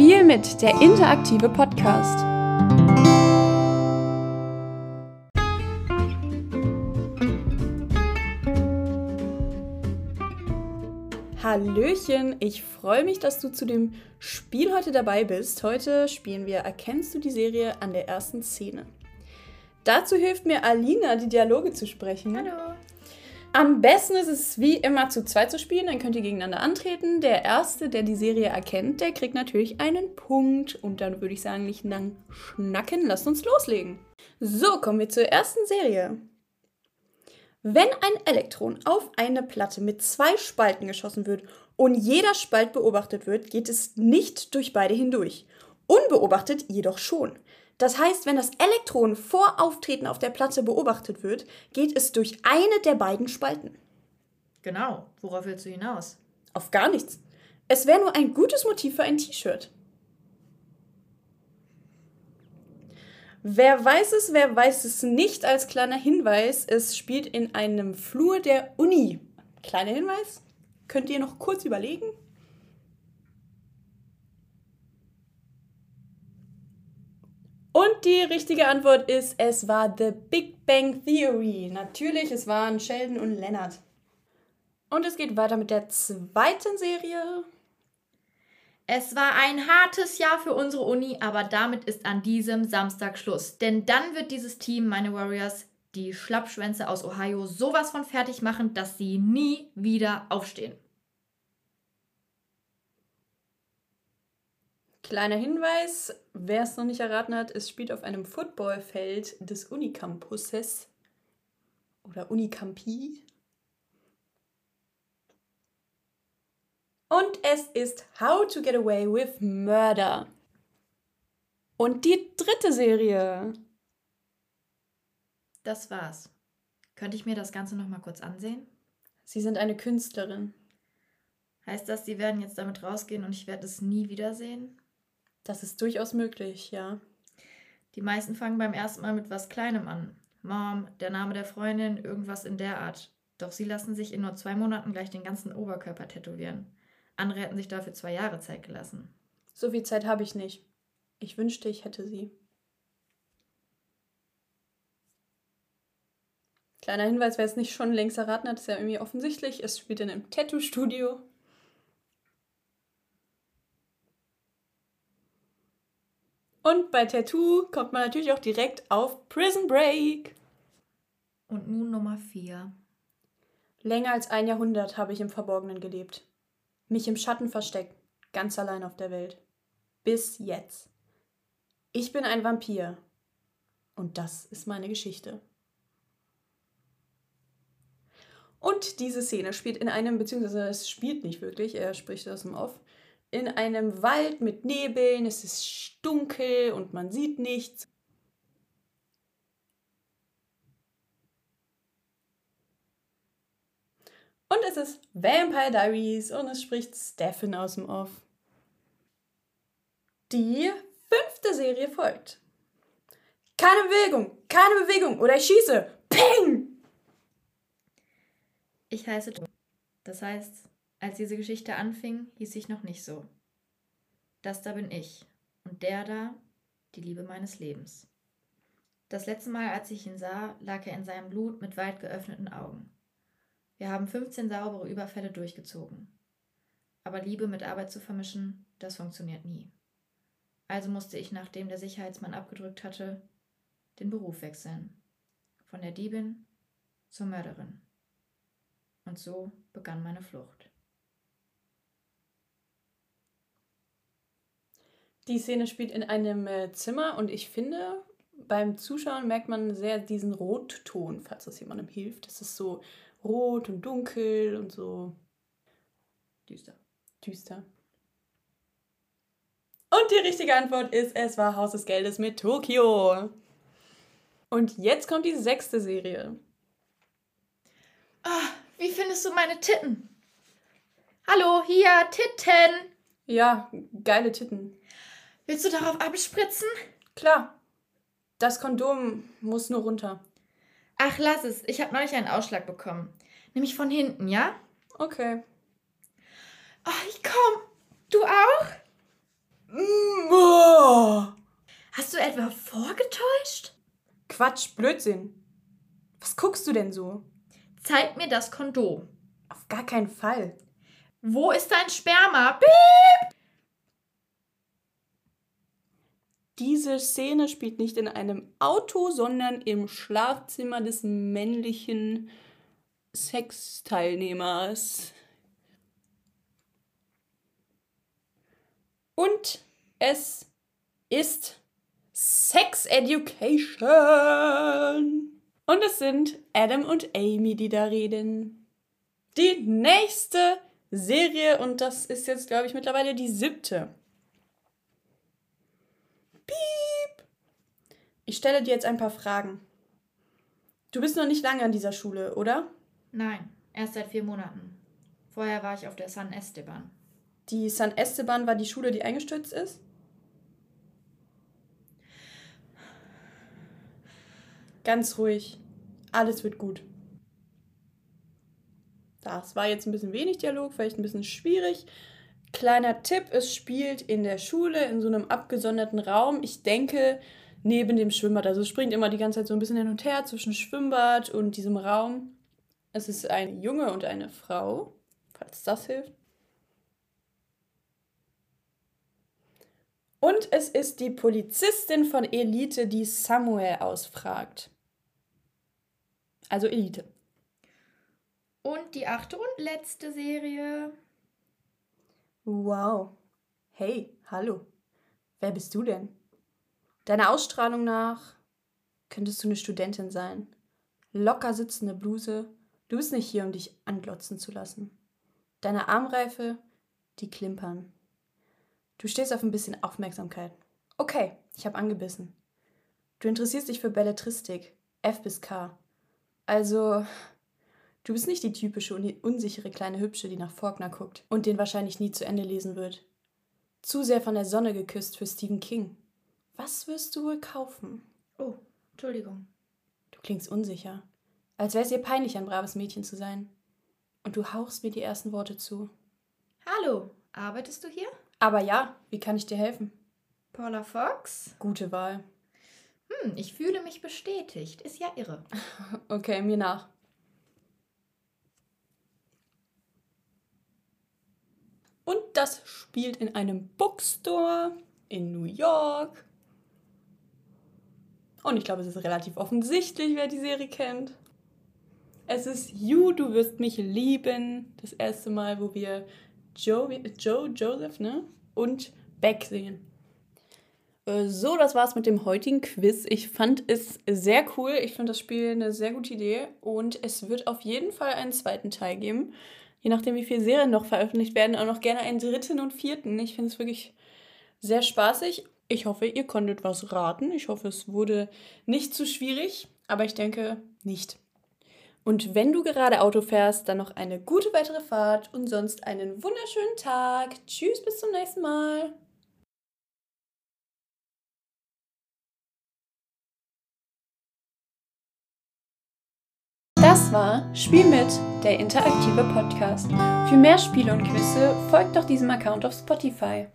Spiel mit, der interaktive Podcast. Hallöchen, ich freue mich, dass du zu dem Spiel heute dabei bist. Heute spielen wir Erkennst du die Serie an der ersten Szene. Dazu hilft mir Alina, die Dialoge zu sprechen. Hallo. Am besten ist es wie immer zu zweit zu spielen, dann könnt ihr gegeneinander antreten. Der Erste, der die Serie erkennt, der kriegt natürlich einen Punkt. Und dann würde ich sagen, nicht lang schnacken, lasst uns loslegen. So, kommen wir zur ersten Serie. Wenn ein Elektron auf eine Platte mit zwei Spalten geschossen wird und jeder Spalt beobachtet wird, geht es nicht durch beide hindurch. Unbeobachtet jedoch schon. Das heißt, wenn das Elektron vor Auftreten auf der Platte beobachtet wird, geht es durch eine der beiden Spalten. Genau. Worauf willst du hinaus? Auf gar nichts. Es wäre nur ein gutes Motiv für ein T-Shirt. Wer weiß es, wer weiß es nicht, als kleiner Hinweis, es spielt in einem Flur der Uni. Kleiner Hinweis, könnt ihr noch kurz überlegen? Und die richtige Antwort ist, es war The Big Bang Theory. Natürlich, es waren Sheldon und Leonard. Und es geht weiter mit der zweiten Serie. Es war ein hartes Jahr für unsere Uni, aber damit ist an diesem Samstag Schluss. Denn dann wird dieses Team, meine Warriors, die Schlappschwänze aus Ohio sowas von fertig machen, dass sie nie wieder aufstehen. Kleiner Hinweis, wer es noch nicht erraten hat, es spielt auf einem Footballfeld des Unicampuses oder Unicampi. Und es ist How to Get Away with Murder. Und die dritte Serie. Das war's. Könnte ich mir das Ganze noch mal kurz ansehen? Sie sind eine Künstlerin. Heißt das, Sie werden jetzt damit rausgehen und ich werde es nie wiedersehen? Das ist durchaus möglich, ja. Die meisten fangen beim ersten Mal mit was Kleinem an. Mom, der Name der Freundin, irgendwas in der Art. Doch sie lassen sich in nur zwei Monaten gleich den ganzen Oberkörper tätowieren. Andere hätten sich dafür zwei Jahre Zeit gelassen. So viel Zeit habe ich nicht. Ich wünschte, ich hätte sie. Kleiner Hinweis, wer es nicht schon längst erraten hat, ist ja irgendwie offensichtlich. Es spielt in einem Tattoo-Studio. Und bei Tattoo kommt man natürlich auch direkt auf Prison Break. Und nun Nummer 4. Länger als ein Jahrhundert habe ich im Verborgenen gelebt. Mich im Schatten versteckt, ganz allein auf der Welt. Bis jetzt. Ich bin ein Vampir. Und das ist meine Geschichte. Und diese Szene spielt in einem, beziehungsweise es spielt nicht wirklich, er spricht aus dem Off, in einem Wald mit Nebeln, es ist dunkel und man sieht nichts. Und es ist Vampire Diaries und es spricht Stefan aus dem Off. Die fünfte Serie folgt. Keine Bewegung, keine Bewegung oder ich schieße. Ping! Ich heiße. Das heißt, als diese Geschichte anfing, hieß ich noch nicht so. Das da bin ich und der da, die Liebe meines Lebens. Das letzte Mal, als ich ihn sah, lag er in seinem Blut mit weit geöffneten Augen. Wir haben 15 saubere Überfälle durchgezogen. Aber Liebe mit Arbeit zu vermischen, das funktioniert nie. Also musste ich, nachdem der Sicherheitsmann abgedrückt hatte, den Beruf wechseln. Von der Diebin zur Mörderin. Und so begann meine Flucht. Die Szene spielt in einem äh, Zimmer und ich finde, beim Zuschauen merkt man sehr diesen Rotton, falls das jemandem hilft. Das ist so rot und dunkel und so düster. Düster. Und die richtige Antwort ist, es war Haus des Geldes mit Tokio. Und jetzt kommt die sechste Serie. Ah, wie findest du meine Titten? Hallo, hier, Titten. Ja, geile Titten. Willst du darauf abspritzen? Klar. Das Kondom muss nur runter. Ach, lass es. Ich habe neulich einen Ausschlag bekommen. Nämlich von hinten, ja? Okay. Oh, ich komm. Du auch? Mm, oh. Hast du etwa vorgetäuscht? Quatsch, Blödsinn. Was guckst du denn so? Zeig mir das Kondom. Auf gar keinen Fall. Wo ist dein Sperma? Piep! Diese Szene spielt nicht in einem Auto, sondern im Schlafzimmer des männlichen Sexteilnehmers. Und es ist Sex Education. Und es sind Adam und Amy, die da reden. Die nächste Serie, und das ist jetzt, glaube ich, mittlerweile die siebte. Ich stelle dir jetzt ein paar Fragen. Du bist noch nicht lange an dieser Schule, oder? Nein, erst seit vier Monaten. Vorher war ich auf der San Esteban. Die San Esteban war die Schule, die eingestürzt ist? Ganz ruhig. Alles wird gut. Das war jetzt ein bisschen wenig Dialog, vielleicht ein bisschen schwierig. Kleiner Tipp, es spielt in der Schule in so einem abgesonderten Raum. Ich denke, neben dem Schwimmbad. Also es springt immer die ganze Zeit so ein bisschen hin und her zwischen Schwimmbad und diesem Raum. Es ist ein Junge und eine Frau, falls das hilft. Und es ist die Polizistin von Elite, die Samuel ausfragt. Also Elite. Und die achte und letzte Serie. Wow. Hey, hallo. Wer bist du denn? Deiner Ausstrahlung nach könntest du eine Studentin sein. Locker sitzende Bluse. Du bist nicht hier, um dich anglotzen zu lassen. Deine Armreife, die klimpern. Du stehst auf ein bisschen Aufmerksamkeit. Okay, ich habe angebissen. Du interessierst dich für Belletristik, F bis K. Also, du bist nicht die typische unsichere kleine Hübsche, die nach Faulkner guckt und den wahrscheinlich nie zu Ende lesen wird. Zu sehr von der Sonne geküsst für Stephen King. Was wirst du wohl kaufen? Oh, Entschuldigung. Du klingst unsicher, als wäre es ihr peinlich, ein braves Mädchen zu sein. Und du hauchst mir die ersten Worte zu. Hallo, arbeitest du hier? Aber ja, wie kann ich dir helfen? Paula Fox? Gute Wahl. Hm, ich fühle mich bestätigt. Ist ja irre. Okay, mir nach. Und das spielt in einem Bookstore in New York. Und ich glaube, es ist relativ offensichtlich, wer die Serie kennt. Es ist You, du wirst mich lieben. Das erste Mal, wo wir Joe, Joe Joseph, ne? Und Beck sehen. Äh, so, das war's mit dem heutigen Quiz. Ich fand es sehr cool. Ich fand das Spiel eine sehr gute Idee. Und es wird auf jeden Fall einen zweiten Teil geben. Je nachdem, wie viele Serien noch veröffentlicht werden, auch noch gerne einen dritten und vierten. Ich finde es wirklich sehr spaßig. Ich hoffe, ihr konntet was raten. Ich hoffe, es wurde nicht zu schwierig. Aber ich denke nicht. Und wenn du gerade Auto fährst, dann noch eine gute weitere Fahrt und sonst einen wunderschönen Tag. Tschüss, bis zum nächsten Mal. Das war Spiel mit, der interaktive Podcast. Für mehr Spiele und Quizze folgt doch diesem Account auf Spotify.